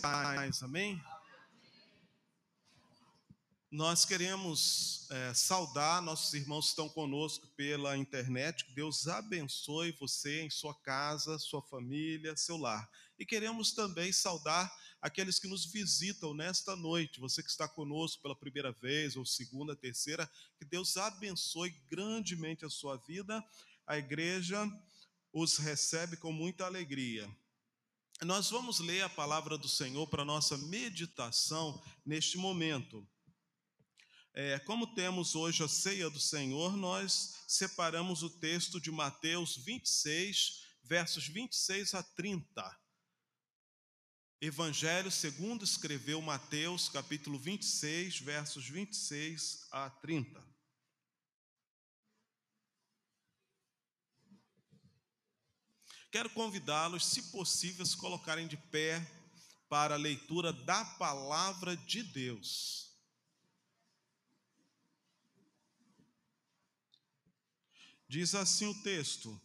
paz, amém? Nós queremos é, saudar nossos irmãos que estão conosco pela internet. Deus abençoe você em sua casa, sua família, seu lar. E queremos também saudar aqueles que nos visitam nesta noite. Você que está conosco pela primeira vez, ou segunda, terceira. Que Deus abençoe grandemente a sua vida. A igreja os recebe com muita alegria. Nós vamos ler a palavra do Senhor para nossa meditação neste momento. É, como temos hoje a ceia do Senhor, nós separamos o texto de Mateus 26, versos 26 a 30. Evangelho segundo escreveu Mateus, capítulo 26, versos 26 a 30. Quero convidá-los, se possível, a se colocarem de pé para a leitura da palavra de Deus. Diz assim o texto: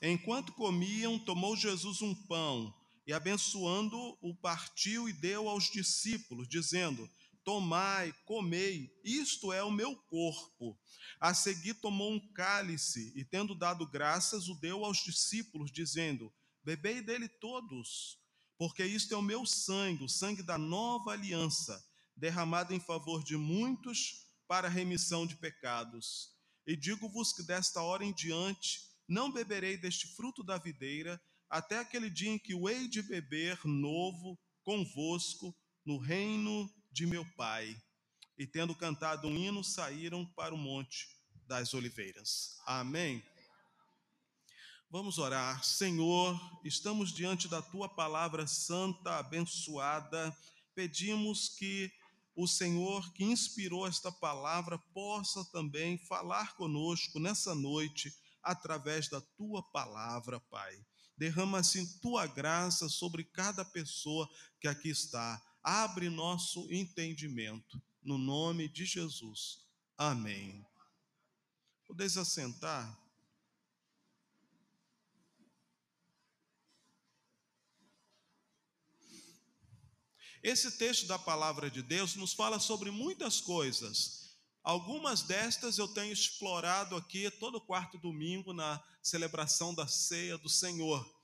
Enquanto comiam, tomou Jesus um pão e, abençoando, o partiu e deu aos discípulos, dizendo: Tomai, comei, isto é o meu corpo. A seguir, tomou um cálice e, tendo dado graças, o deu aos discípulos, dizendo: Bebei dele todos, porque isto é o meu sangue, o sangue da nova aliança, derramado em favor de muitos para a remissão de pecados. E digo-vos que desta hora em diante não beberei deste fruto da videira, até aquele dia em que o hei de beber novo convosco no reino de meu Pai. E tendo cantado um hino, saíram para o monte das oliveiras. Amém. Vamos orar. Senhor, estamos diante da tua palavra santa, abençoada. Pedimos que o Senhor que inspirou esta palavra possa também falar conosco nessa noite através da tua palavra, Pai. Derrama assim tua graça sobre cada pessoa que aqui está. Abre nosso entendimento. No nome de Jesus. Amém. Podeis assentar? Esse texto da palavra de Deus nos fala sobre muitas coisas. Algumas destas eu tenho explorado aqui todo quarto domingo na celebração da ceia do Senhor.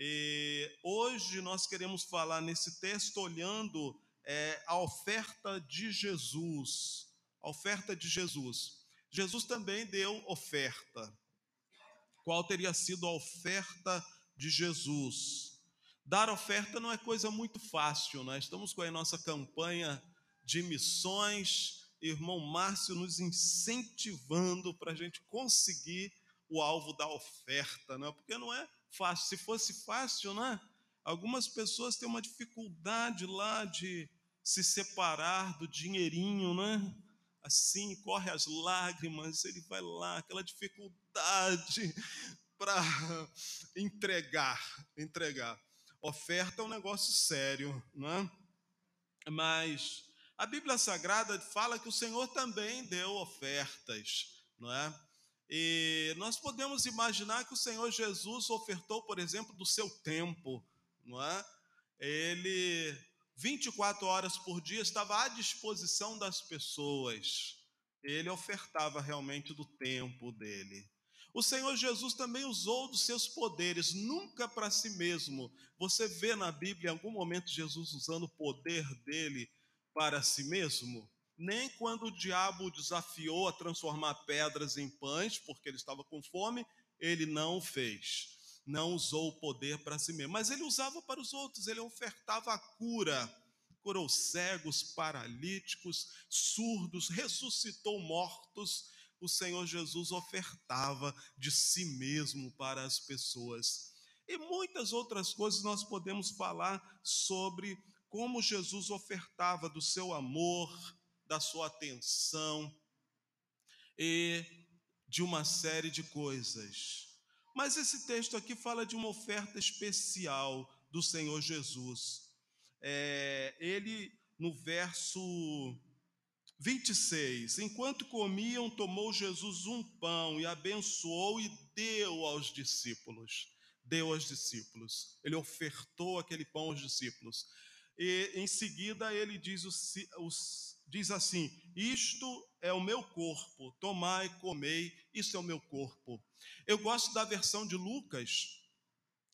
E hoje nós queremos falar nesse texto olhando é, a oferta de Jesus. A oferta de Jesus. Jesus também deu oferta. Qual teria sido a oferta de Jesus? Dar oferta não é coisa muito fácil, nós estamos com a nossa campanha de missões, irmão Márcio nos incentivando para a gente conseguir o alvo da oferta, né? porque não é fácil. Se fosse fácil, né? algumas pessoas têm uma dificuldade lá de se separar do dinheirinho, né? assim, corre as lágrimas, ele vai lá, aquela dificuldade para entregar, entregar. Oferta é um negócio sério, não é? Mas a Bíblia Sagrada fala que o Senhor também deu ofertas, não é? E nós podemos imaginar que o Senhor Jesus ofertou, por exemplo, do seu tempo, não é? Ele 24 horas por dia estava à disposição das pessoas. Ele ofertava realmente do tempo dele. O Senhor Jesus também usou dos seus poderes, nunca para si mesmo. Você vê na Bíblia em algum momento Jesus usando o poder dele para si mesmo? Nem quando o diabo o desafiou a transformar pedras em pães, porque ele estava com fome, ele não o fez. Não usou o poder para si mesmo, mas ele usava para os outros, ele ofertava a cura. Curou cegos, paralíticos, surdos, ressuscitou mortos o Senhor Jesus ofertava de si mesmo para as pessoas. E muitas outras coisas nós podemos falar sobre como Jesus ofertava do seu amor, da sua atenção e de uma série de coisas. Mas esse texto aqui fala de uma oferta especial do Senhor Jesus. É, ele, no verso 26. Enquanto comiam, tomou Jesus um pão e abençoou e deu aos discípulos. Deu aos discípulos. Ele ofertou aquele pão aos discípulos. e em seguida ele diz, diz assim: Isto é o meu corpo, tomai, comei, isso é o meu corpo. Eu gosto da versão de Lucas,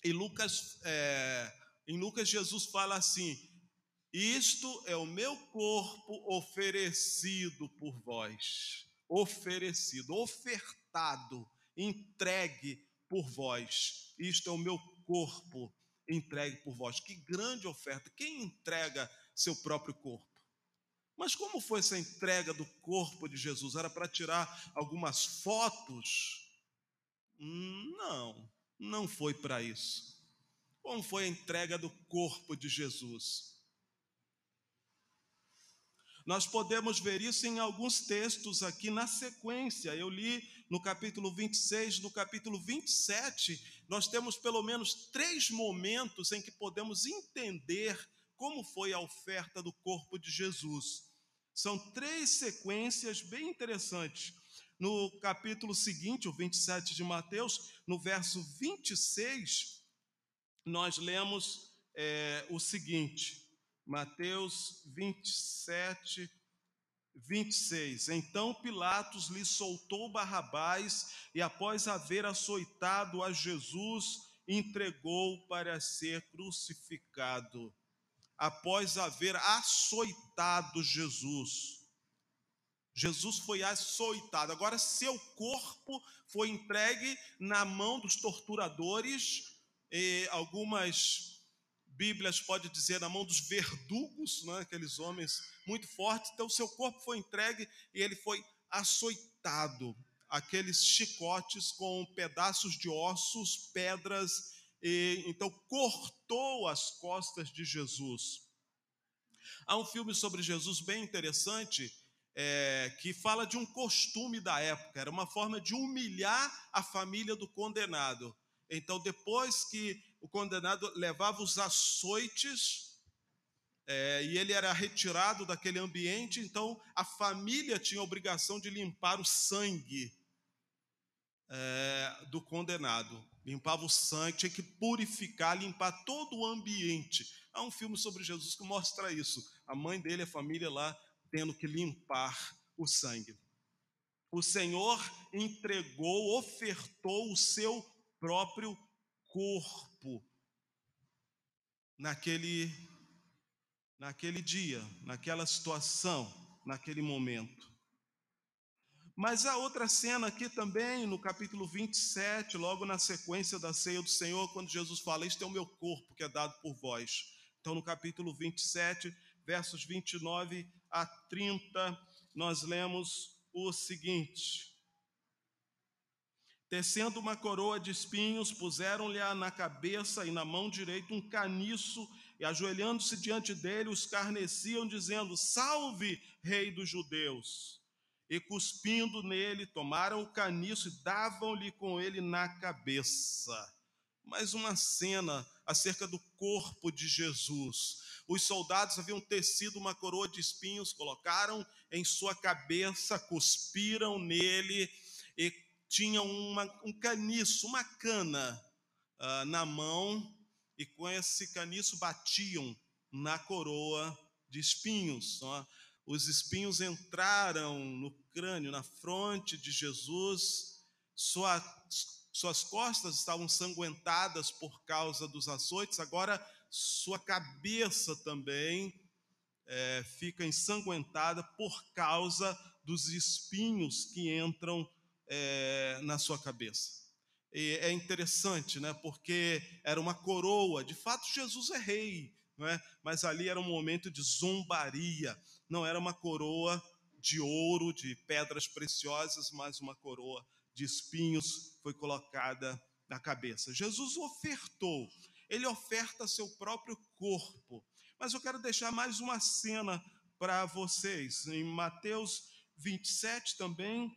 e Lucas, é, em Lucas Jesus fala assim: Isto é o meu corpo oferecido por vós, oferecido, ofertado, entregue por vós. Isto é o meu corpo entregue por vós. Que grande oferta! Quem entrega seu próprio corpo? Mas como foi essa entrega do corpo de Jesus? Era para tirar algumas fotos? Não, não foi para isso. Como foi a entrega do corpo de Jesus? Nós podemos ver isso em alguns textos aqui na sequência. Eu li no capítulo 26, no capítulo 27, nós temos pelo menos três momentos em que podemos entender como foi a oferta do corpo de Jesus. São três sequências bem interessantes. No capítulo seguinte, o 27 de Mateus, no verso 26, nós lemos é, o seguinte: Mateus 27, 26. Então Pilatos lhe soltou Barrabás e, após haver açoitado a Jesus, entregou para ser crucificado. Após haver açoitado Jesus. Jesus foi açoitado. Agora, seu corpo foi entregue na mão dos torturadores. Algumas Bíblias pode dizer na mão dos verdugos, né, aqueles homens muito fortes. Então, seu corpo foi entregue e ele foi açoitado. Aqueles chicotes com pedaços de ossos, pedras, e então cortou as costas de Jesus. Há um filme sobre Jesus bem interessante é, que fala de um costume da época, era uma forma de humilhar a família do condenado. Então, depois que o condenado levava os açoites é, e ele era retirado daquele ambiente, então a família tinha a obrigação de limpar o sangue é, do condenado. Limpava o sangue, tinha que purificar, limpar todo o ambiente. Há um filme sobre Jesus que mostra isso. A mãe dele, a família lá, tendo que limpar o sangue. O Senhor entregou, ofertou o seu próprio corpo naquele naquele dia, naquela situação, naquele momento. Mas a outra cena aqui também, no capítulo 27, logo na sequência da ceia do Senhor, quando Jesus fala: Este é o meu corpo que é dado por vós. Então, no capítulo 27, versos 29 a 30, nós lemos o seguinte: Tecendo uma coroa de espinhos, puseram-lhe na cabeça e na mão direita um caniço, e ajoelhando-se diante dele, os carneciam, dizendo: Salve, Rei dos Judeus! E cuspindo nele, tomaram o caniço e davam-lhe com ele na cabeça. Mais uma cena acerca do corpo de Jesus. Os soldados haviam tecido uma coroa de espinhos, colocaram em sua cabeça, cuspiram nele e tinham uma, um caniço, uma cana uh, na mão, e com esse caniço batiam na coroa de espinhos. Os espinhos entraram no crânio, na fronte de Jesus, Sua, suas costas estavam sanguentadas por causa dos açoites, agora sua cabeça também é, fica ensanguentada por causa dos espinhos que entram é, na sua cabeça. E é interessante, né? Porque era uma coroa. De fato, Jesus é rei, não é? Mas ali era um momento de zombaria. Não era uma coroa de ouro, de pedras preciosas, mas uma coroa de espinhos foi colocada na cabeça. Jesus ofertou. Ele oferta seu próprio corpo. Mas eu quero deixar mais uma cena para vocês. Em Mateus 27 também,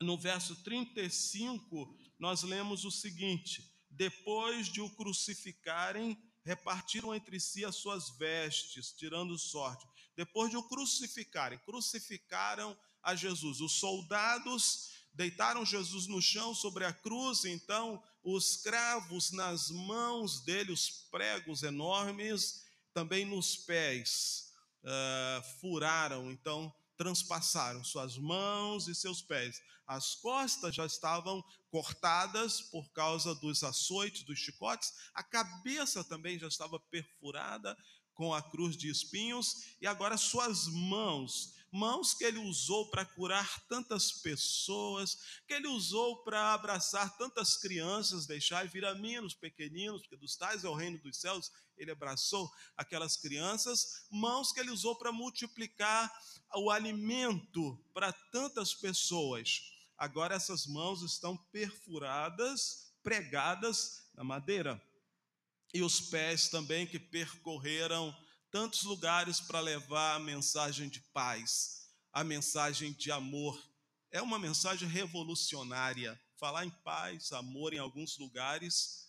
no verso 35, nós lemos o seguinte: Depois de o crucificarem, repartiram entre si as suas vestes, tirando sorte. Depois de o crucificarem, crucificaram a Jesus. Os soldados deitaram Jesus no chão sobre a cruz, então os cravos nas mãos dele, os pregos enormes, também nos pés, uh, furaram, então transpassaram suas mãos e seus pés. As costas já estavam cortadas por causa dos açoites, dos chicotes, a cabeça também já estava perfurada com a cruz de espinhos, e agora suas mãos mãos que ele usou para curar tantas pessoas, que ele usou para abraçar tantas crianças, deixar e vir a mim, os pequeninos, porque dos tais é o reino dos céus, ele abraçou aquelas crianças, mãos que ele usou para multiplicar o alimento para tantas pessoas. Agora essas mãos estão perfuradas, pregadas na madeira. E os pés também que percorreram tantos lugares para levar a mensagem de paz, a mensagem de amor. É uma mensagem revolucionária. Falar em paz, amor em alguns lugares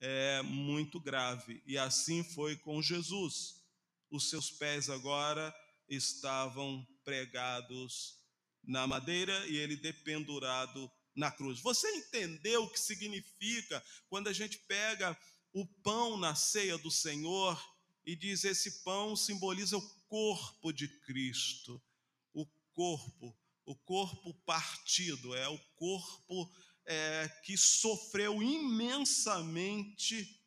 é muito grave. E assim foi com Jesus. Os seus pés agora estavam pregados na madeira e ele dependurado na cruz. Você entendeu o que significa quando a gente pega o pão na ceia do Senhor e diz: esse pão simboliza o corpo de Cristo, o corpo, o corpo partido, é o corpo é, que sofreu imensamente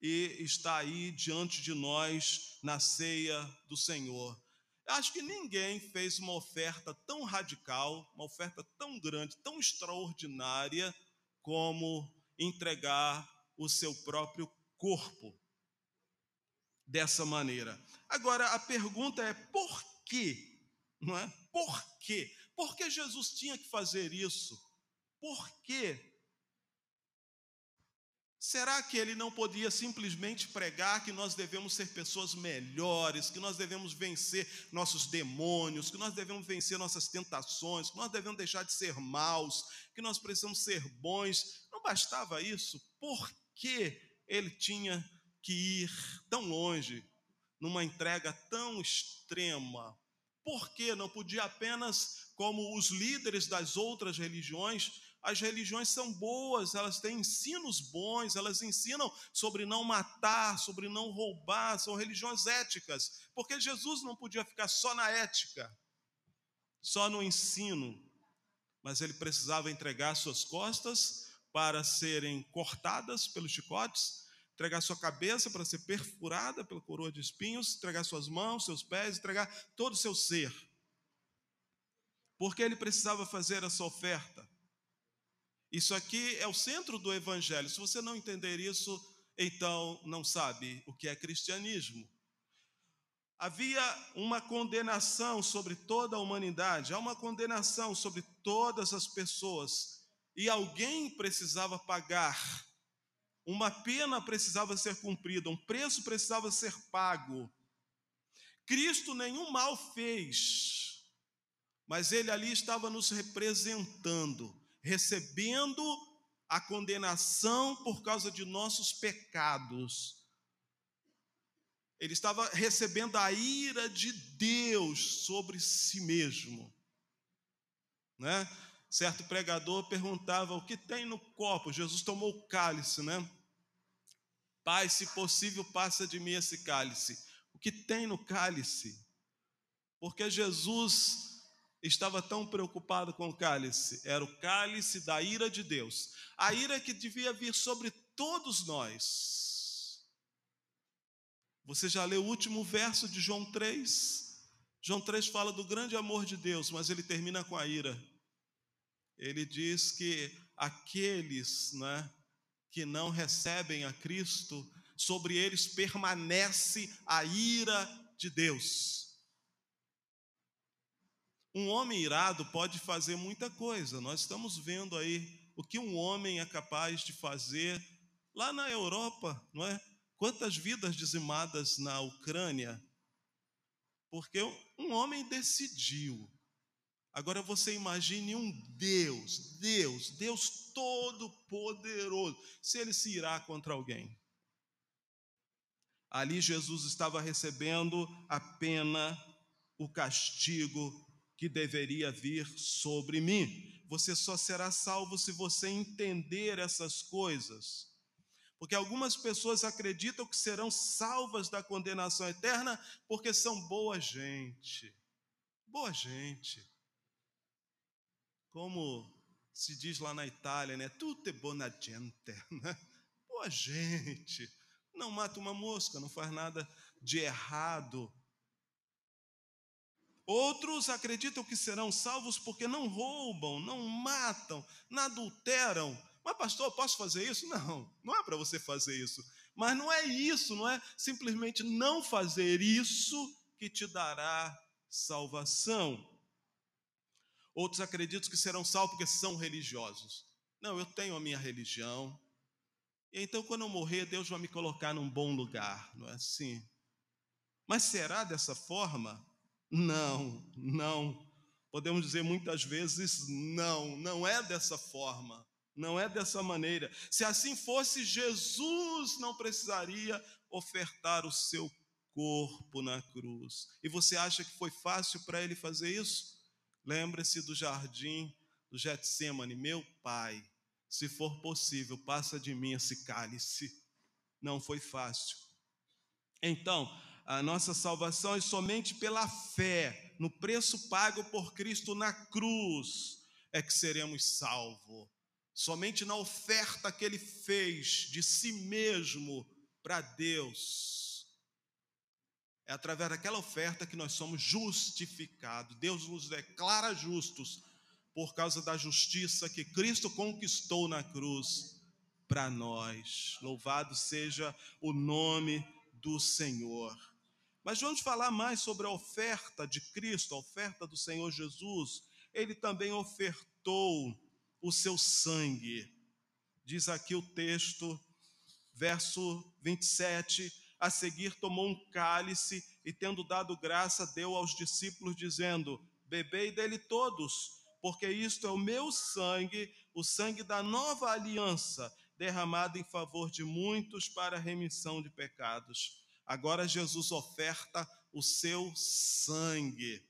e está aí diante de nós na ceia do Senhor. Acho que ninguém fez uma oferta tão radical, uma oferta tão grande, tão extraordinária, como entregar o seu próprio corpo dessa maneira. Agora, a pergunta é por quê? Não é? Por quê? Por que Jesus tinha que fazer isso? Por quê? Será que ele não podia simplesmente pregar que nós devemos ser pessoas melhores, que nós devemos vencer nossos demônios, que nós devemos vencer nossas tentações, que nós devemos deixar de ser maus, que nós precisamos ser bons? Não bastava isso? Por que ele tinha que ir tão longe, numa entrega tão extrema? Por que não podia apenas, como os líderes das outras religiões, as religiões são boas, elas têm ensinos bons, elas ensinam sobre não matar, sobre não roubar, são religiões éticas. Porque Jesus não podia ficar só na ética, só no ensino, mas ele precisava entregar suas costas para serem cortadas pelos chicotes entregar sua cabeça para ser perfurada pela coroa de espinhos, entregar suas mãos, seus pés, entregar todo o seu ser. Porque ele precisava fazer essa oferta. Isso aqui é o centro do evangelho. Se você não entender isso, então não sabe o que é cristianismo. Havia uma condenação sobre toda a humanidade, há uma condenação sobre todas as pessoas, e alguém precisava pagar uma pena precisava ser cumprida, um preço precisava ser pago. Cristo nenhum mal fez, mas ele ali estava nos representando, recebendo a condenação por causa de nossos pecados. Ele estava recebendo a ira de Deus sobre si mesmo. Né? Certo pregador perguntava o que tem no copo. Jesus tomou o cálice, né? Pai, se possível, passa de mim esse cálice. O que tem no cálice? Porque Jesus estava tão preocupado com o cálice, era o cálice da ira de Deus, a ira que devia vir sobre todos nós. Você já leu o último verso de João 3? João 3 fala do grande amor de Deus, mas ele termina com a ira. Ele diz que aqueles, né, que não recebem a Cristo, sobre eles permanece a ira de Deus. Um homem irado pode fazer muita coisa, nós estamos vendo aí o que um homem é capaz de fazer lá na Europa, não é? Quantas vidas dizimadas na Ucrânia, porque um homem decidiu Agora você imagine um Deus, Deus, Deus todo-poderoso, se ele se irá contra alguém. Ali Jesus estava recebendo a pena, o castigo que deveria vir sobre mim. Você só será salvo se você entender essas coisas. Porque algumas pessoas acreditam que serão salvas da condenação eterna porque são boa gente. Boa gente. Como se diz lá na Itália, né? Tutte buona gente, né? Boa gente. Não mata uma mosca, não faz nada de errado. Outros acreditam que serão salvos porque não roubam, não matam, não adulteram. Mas, pastor, posso fazer isso? Não, não é para você fazer isso. Mas não é isso, não é simplesmente não fazer isso que te dará salvação. Outros acreditam que serão salvos porque são religiosos. Não, eu tenho a minha religião. E então, quando eu morrer, Deus vai me colocar num bom lugar, não é assim? Mas será dessa forma? Não, não. Podemos dizer muitas vezes não, não é dessa forma, não é dessa maneira. Se assim fosse, Jesus não precisaria ofertar o seu corpo na cruz. E você acha que foi fácil para ele fazer isso? Lembre-se do jardim do Getsemane, meu pai, se for possível, passa de mim esse cálice. Não foi fácil. Então, a nossa salvação é somente pela fé, no preço pago por Cristo na cruz, é que seremos salvos. Somente na oferta que ele fez de si mesmo para Deus. É através daquela oferta que nós somos justificados. Deus nos declara justos por causa da justiça que Cristo conquistou na cruz para nós. Louvado seja o nome do Senhor. Mas vamos falar mais sobre a oferta de Cristo, a oferta do Senhor Jesus. Ele também ofertou o seu sangue. Diz aqui o texto, verso 27. A seguir, tomou um cálice e, tendo dado graça, deu aos discípulos, dizendo: Bebei dele todos, porque isto é o meu sangue, o sangue da nova aliança, derramado em favor de muitos para a remissão de pecados. Agora Jesus oferta o seu sangue,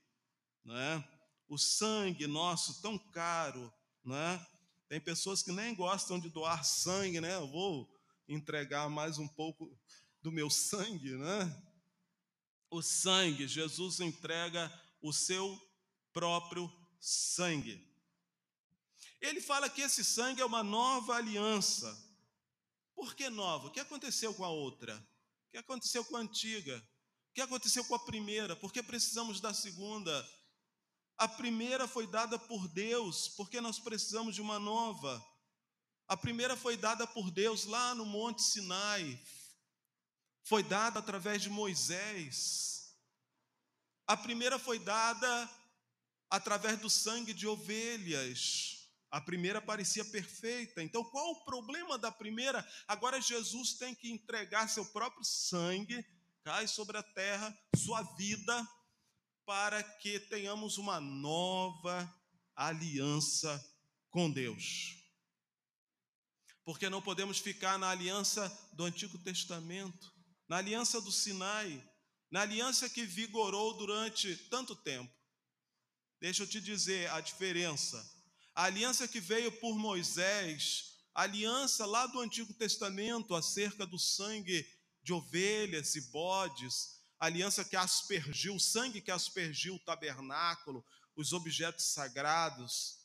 né? O sangue nosso tão caro, né? Tem pessoas que nem gostam de doar sangue, né? Eu vou entregar mais um pouco do meu sangue, né? O sangue, Jesus entrega o seu próprio sangue. Ele fala que esse sangue é uma nova aliança. Por que nova? O que aconteceu com a outra? O que aconteceu com a antiga? O que aconteceu com a primeira? Por que precisamos da segunda? A primeira foi dada por Deus, porque nós precisamos de uma nova. A primeira foi dada por Deus lá no Monte Sinai, foi dada através de Moisés. A primeira foi dada através do sangue de ovelhas. A primeira parecia perfeita. Então, qual o problema da primeira? Agora Jesus tem que entregar seu próprio sangue, cai sobre a terra, sua vida, para que tenhamos uma nova aliança com Deus. Porque não podemos ficar na aliança do Antigo Testamento, na aliança do Sinai, na aliança que vigorou durante tanto tempo. Deixa eu te dizer a diferença a aliança que veio por Moisés, a aliança lá do Antigo Testamento acerca do sangue de ovelhas e bodes, a aliança que aspergiu, o sangue que aspergiu o tabernáculo, os objetos sagrados.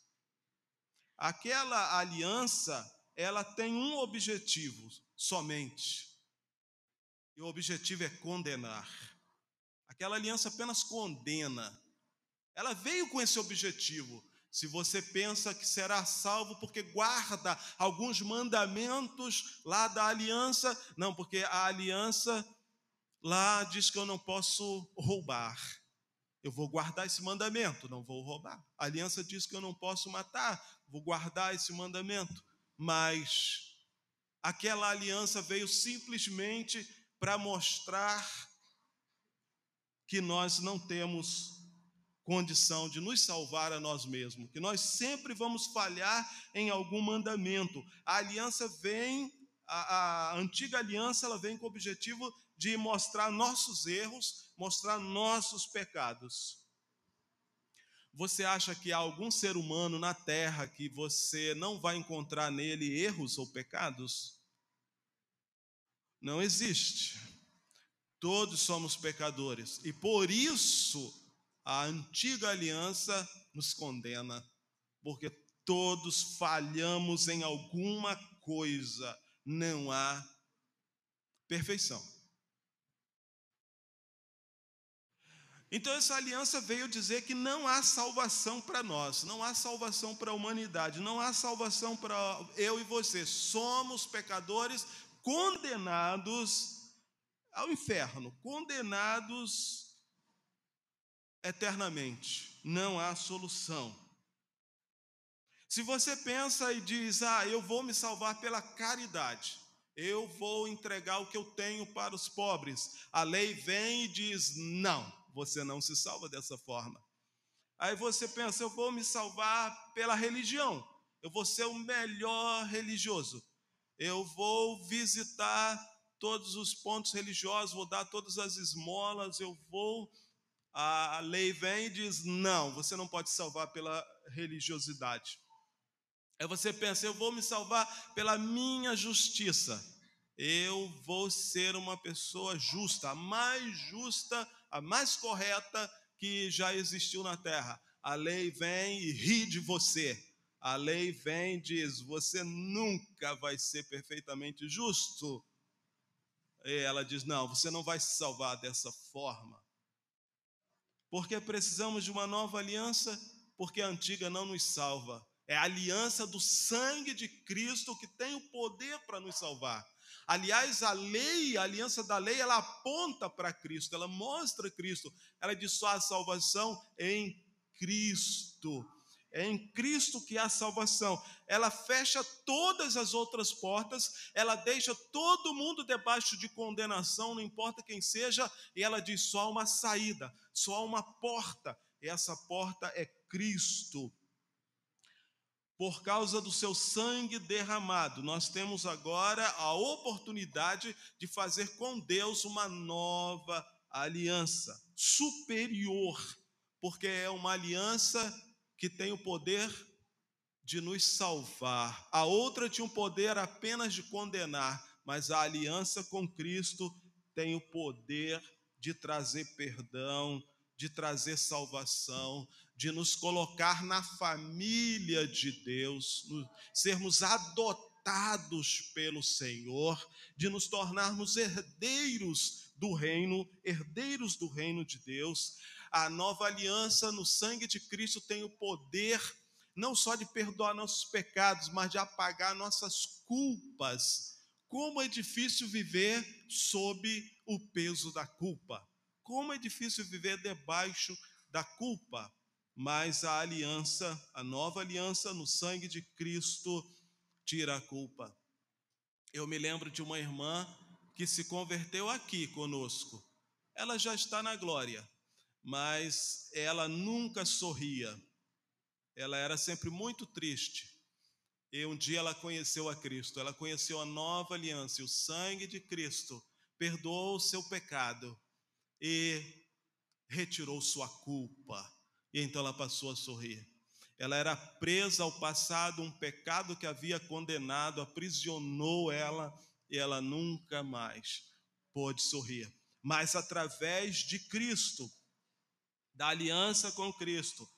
Aquela aliança, ela tem um objetivo somente. E o objetivo é condenar. Aquela aliança apenas condena. Ela veio com esse objetivo, se você pensa que será salvo porque guarda alguns mandamentos lá da aliança, não, porque a aliança lá diz que eu não posso roubar. Eu vou guardar esse mandamento, não vou roubar. A aliança diz que eu não posso matar, vou guardar esse mandamento. Mas aquela aliança veio simplesmente para mostrar que nós não temos condição de nos salvar a nós mesmos, que nós sempre vamos falhar em algum mandamento. A aliança vem, a, a, antiga aliança, ela vem com o objetivo de mostrar nossos erros, mostrar nossos pecados. Você acha que há algum ser humano na terra que você não vai encontrar nele erros ou pecados? Não existe. Todos somos pecadores e por isso a antiga aliança nos condena, porque todos falhamos em alguma coisa, não há perfeição. Então, essa aliança veio dizer que não há salvação para nós, não há salvação para a humanidade, não há salvação para eu e você. Somos pecadores condenados ao inferno, condenados eternamente. Não há solução. Se você pensa e diz, ah, eu vou me salvar pela caridade, eu vou entregar o que eu tenho para os pobres, a lei vem e diz, não você não se salva dessa forma. Aí você pensa, eu vou me salvar pela religião, eu vou ser o melhor religioso, eu vou visitar todos os pontos religiosos, vou dar todas as esmolas, eu vou. A lei vem e diz: não, você não pode salvar pela religiosidade. Aí você pensa, eu vou me salvar pela minha justiça. Eu vou ser uma pessoa justa, a mais justa a mais correta que já existiu na terra. A lei vem e ri de você. A lei vem e diz: você nunca vai ser perfeitamente justo. E ela diz: não, você não vai se salvar dessa forma. Porque precisamos de uma nova aliança, porque a antiga não nos salva. É a aliança do sangue de Cristo que tem o poder para nos salvar. Aliás, a lei, a aliança da lei, ela aponta para Cristo, ela mostra Cristo. Ela diz só a salvação em Cristo. É em Cristo que há salvação. Ela fecha todas as outras portas, ela deixa todo mundo debaixo de condenação, não importa quem seja, e ela diz só uma saída, só uma porta. E essa porta é Cristo por causa do seu sangue derramado, nós temos agora a oportunidade de fazer com Deus uma nova aliança, superior, porque é uma aliança que tem o poder de nos salvar. A outra tinha o poder apenas de condenar, mas a aliança com Cristo tem o poder de trazer perdão, de trazer salvação, de nos colocar na família de Deus, sermos adotados pelo Senhor, de nos tornarmos herdeiros do reino, herdeiros do reino de Deus. A nova aliança no sangue de Cristo tem o poder não só de perdoar nossos pecados, mas de apagar nossas culpas. Como é difícil viver sob o peso da culpa. Como é difícil viver debaixo da culpa mas a aliança, a nova aliança no sangue de Cristo, tira a culpa. Eu me lembro de uma irmã que se converteu aqui conosco. Ela já está na glória, mas ela nunca sorria. Ela era sempre muito triste. E um dia ela conheceu a Cristo, ela conheceu a nova aliança, o sangue de Cristo perdoou o seu pecado e retirou sua culpa. E então ela passou a sorrir. Ela era presa ao passado, um pecado que havia condenado, aprisionou ela e ela nunca mais pôde sorrir. Mas através de Cristo, da aliança com Cristo,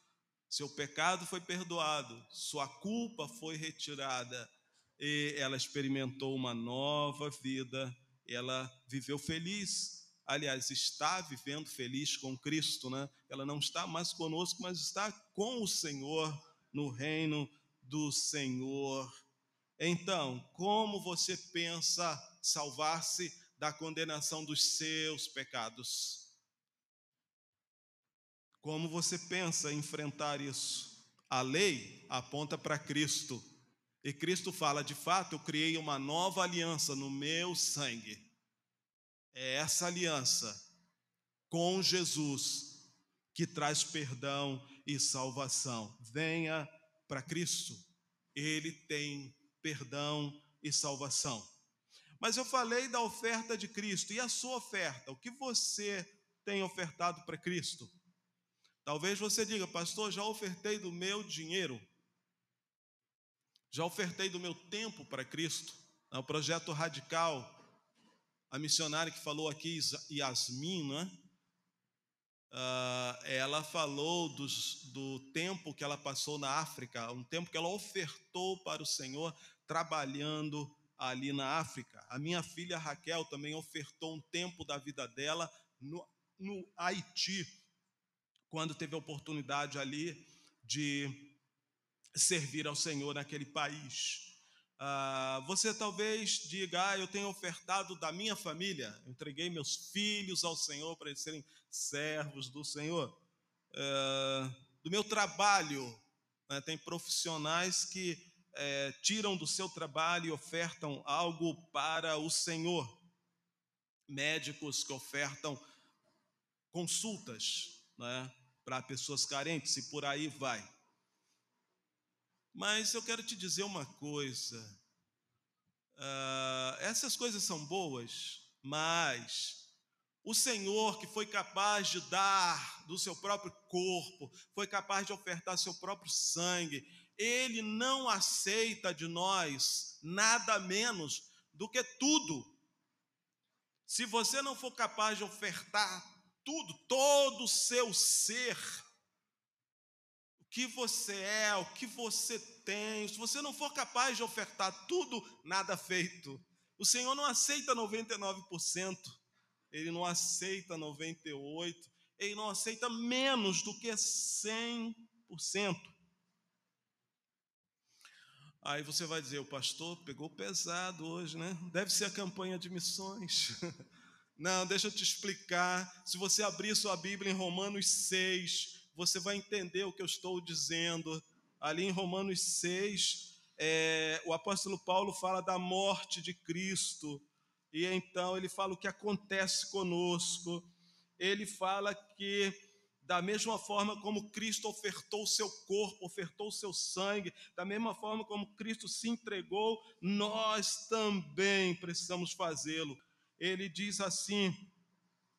seu pecado foi perdoado, sua culpa foi retirada e ela experimentou uma nova vida, ela viveu feliz aliás, está vivendo feliz com Cristo, né? Ela não está mais conosco, mas está com o Senhor no reino do Senhor. Então, como você pensa salvar-se da condenação dos seus pecados? Como você pensa enfrentar isso? A lei aponta para Cristo. E Cristo fala: de fato, eu criei uma nova aliança no meu sangue é essa aliança com Jesus que traz perdão e salvação. Venha para Cristo, Ele tem perdão e salvação. Mas eu falei da oferta de Cristo, e a sua oferta? O que você tem ofertado para Cristo? Talvez você diga, pastor, já ofertei do meu dinheiro, já ofertei do meu tempo para Cristo, é um projeto radical a missionária que falou aqui, Yasmin, né? Uh, ela falou dos, do tempo que ela passou na África, um tempo que ela ofertou para o Senhor trabalhando ali na África. A minha filha Raquel também ofertou um tempo da vida dela no, no Haiti, quando teve a oportunidade ali de servir ao Senhor naquele país. Ah, você talvez diga, ah, eu tenho ofertado da minha família, entreguei meus filhos ao Senhor para eles serem servos do Senhor. Ah, do meu trabalho, né, tem profissionais que é, tiram do seu trabalho e ofertam algo para o Senhor. Médicos que ofertam consultas né, para pessoas carentes e por aí vai. Mas eu quero te dizer uma coisa: uh, essas coisas são boas, mas o Senhor que foi capaz de dar do seu próprio corpo, foi capaz de ofertar seu próprio sangue, ele não aceita de nós nada menos do que tudo. Se você não for capaz de ofertar tudo, todo o seu ser, que você é, o que você tem, se você não for capaz de ofertar tudo, nada feito. O Senhor não aceita 99%, Ele não aceita 98%, Ele não aceita menos do que 100%. Aí você vai dizer, o pastor pegou pesado hoje, né? Deve ser a campanha de missões. Não, deixa eu te explicar. Se você abrir sua Bíblia em Romanos 6, você vai entender o que eu estou dizendo. Ali em Romanos 6, é, o apóstolo Paulo fala da morte de Cristo, e então ele fala o que acontece conosco. Ele fala que, da mesma forma como Cristo ofertou o seu corpo, ofertou o seu sangue, da mesma forma como Cristo se entregou, nós também precisamos fazê-lo. Ele diz assim,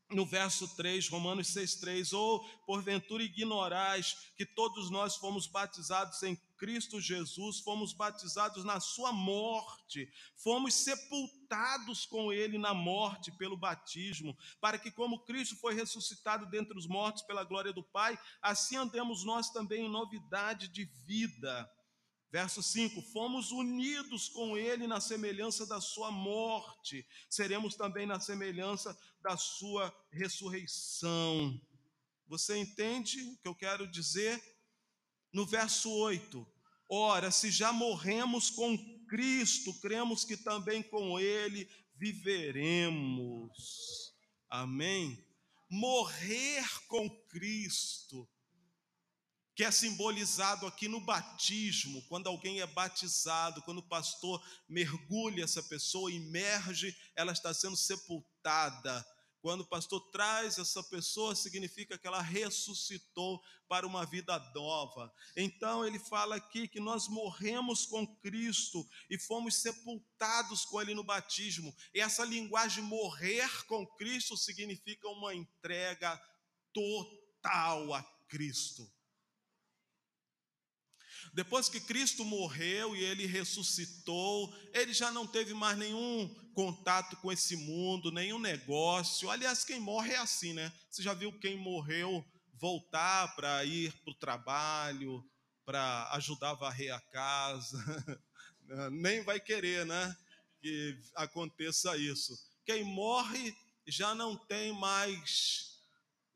no verso 3, Romanos 6,3: Ou porventura ignorais que todos nós fomos batizados em Cristo Jesus, fomos batizados na Sua morte, fomos sepultados com Ele na morte pelo batismo, para que, como Cristo foi ressuscitado dentre os mortos pela glória do Pai, assim andemos nós também em novidade de vida. Verso 5: Fomos unidos com Ele na semelhança da Sua morte, seremos também na semelhança da Sua ressurreição. Você entende o que eu quero dizer? No verso 8: Ora, se já morremos com Cristo, cremos que também com Ele viveremos. Amém? Morrer com Cristo que é simbolizado aqui no batismo, quando alguém é batizado, quando o pastor mergulha essa pessoa, emerge, ela está sendo sepultada. Quando o pastor traz essa pessoa, significa que ela ressuscitou para uma vida nova. Então ele fala aqui que nós morremos com Cristo e fomos sepultados com ele no batismo. E essa linguagem morrer com Cristo significa uma entrega total a Cristo. Depois que Cristo morreu e ele ressuscitou, ele já não teve mais nenhum contato com esse mundo, nenhum negócio. Aliás, quem morre é assim, né? Você já viu quem morreu voltar para ir para o trabalho, para ajudar a varrer a casa? Nem vai querer, né? Que aconteça isso. Quem morre já não tem mais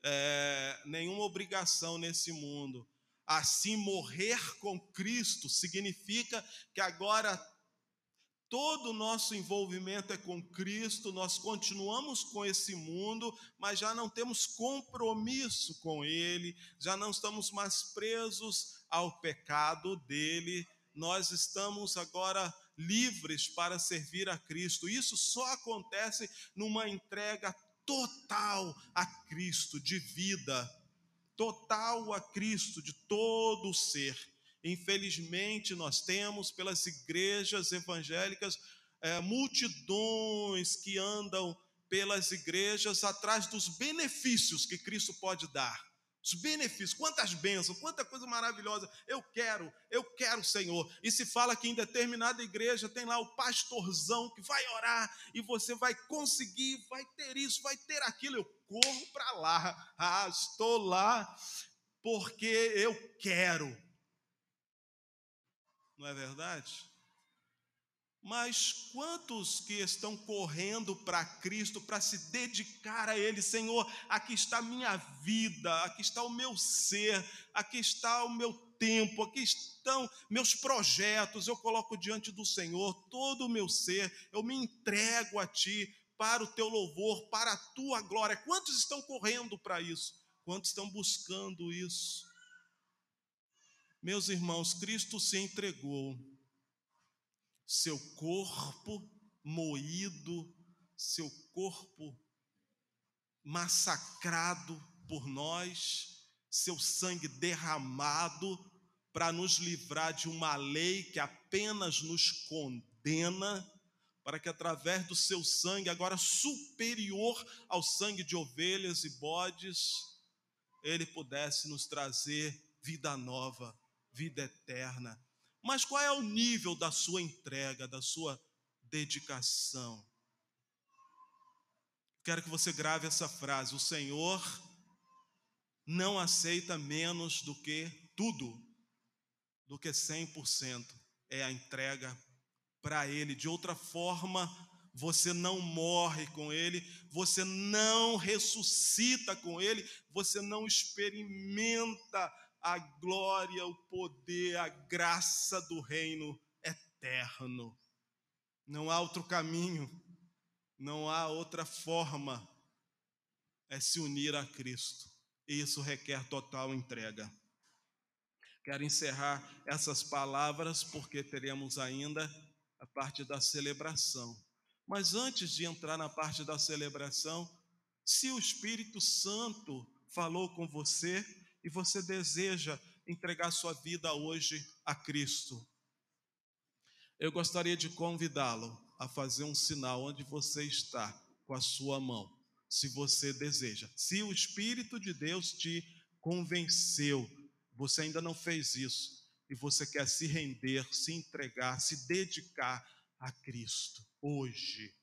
é, nenhuma obrigação nesse mundo assim morrer com Cristo significa que agora todo o nosso envolvimento é com Cristo, nós continuamos com esse mundo, mas já não temos compromisso com Ele, já não estamos mais presos ao pecado dele, nós estamos agora livres para servir a Cristo. Isso só acontece numa entrega total a Cristo, de vida total a Cristo de todo o ser. Infelizmente, nós temos pelas igrejas evangélicas é, multidões que andam pelas igrejas atrás dos benefícios que Cristo pode dar. Os benefícios, quantas bênçãos, quanta coisa maravilhosa. Eu quero, eu quero, Senhor. E se fala que em determinada igreja tem lá o pastorzão que vai orar e você vai conseguir, vai ter isso, vai ter aquilo. Eu corro para lá. Ah, estou lá porque eu quero. Não é verdade? Mas quantos que estão correndo para Cristo para se dedicar a Ele, Senhor? Aqui está minha vida, aqui está o meu ser, aqui está o meu tempo, aqui estão meus projetos. Eu coloco diante do Senhor todo o meu ser, eu me entrego a Ti para o Teu louvor, para a Tua glória. Quantos estão correndo para isso? Quantos estão buscando isso? Meus irmãos, Cristo se entregou seu corpo moído, seu corpo massacrado por nós, seu sangue derramado para nos livrar de uma lei que apenas nos condena, para que através do seu sangue, agora superior ao sangue de ovelhas e bodes, ele pudesse nos trazer vida nova, vida eterna mas qual é o nível da sua entrega, da sua dedicação? Quero que você grave essa frase: o Senhor não aceita menos do que tudo, do que 100%. É a entrega para Ele. De outra forma, você não morre com Ele, você não ressuscita com Ele, você não experimenta a glória, o poder, a graça do reino eterno. Não há outro caminho, não há outra forma, é se unir a Cristo. E isso requer total entrega. Quero encerrar essas palavras porque teremos ainda a parte da celebração. Mas antes de entrar na parte da celebração, se o Espírito Santo falou com você, e você deseja entregar sua vida hoje a Cristo, eu gostaria de convidá-lo a fazer um sinal onde você está com a sua mão, se você deseja. Se o Espírito de Deus te convenceu, você ainda não fez isso e você quer se render, se entregar, se dedicar a Cristo hoje.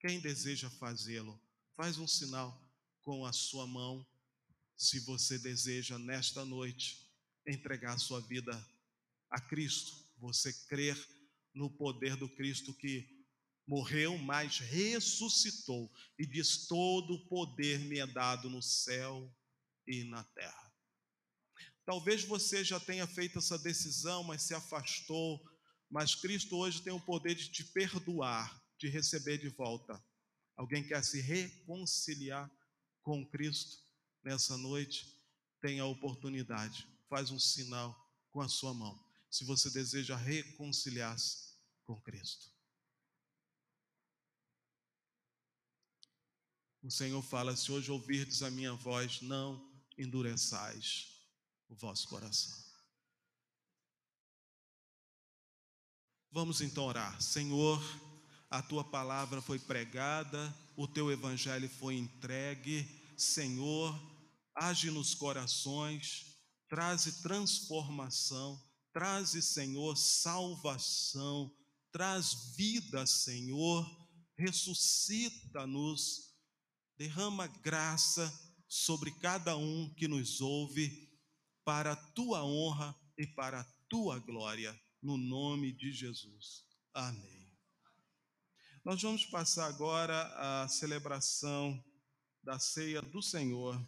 Quem deseja fazê-lo, faz um sinal com a sua mão se você deseja nesta noite entregar sua vida a Cristo, você crer no poder do Cristo que morreu, mas ressuscitou e diz: Todo o poder me é dado no céu e na terra. Talvez você já tenha feito essa decisão, mas se afastou, mas Cristo hoje tem o poder de te perdoar, de receber de volta. Alguém quer se reconciliar com Cristo? Nessa noite, tem a oportunidade. Faz um sinal com a sua mão. Se você deseja reconciliar-se com Cristo. O Senhor fala: se hoje ouvirdes a minha voz, não endureçais o vosso coração. Vamos então orar. Senhor, a tua palavra foi pregada, o teu evangelho foi entregue. Senhor, age nos corações, traze transformação, traze, Senhor, salvação, traz vida, Senhor, ressuscita-nos, derrama graça sobre cada um que nos ouve, para a tua honra e para a tua glória, no nome de Jesus. Amém. Nós vamos passar agora a celebração da ceia do Senhor.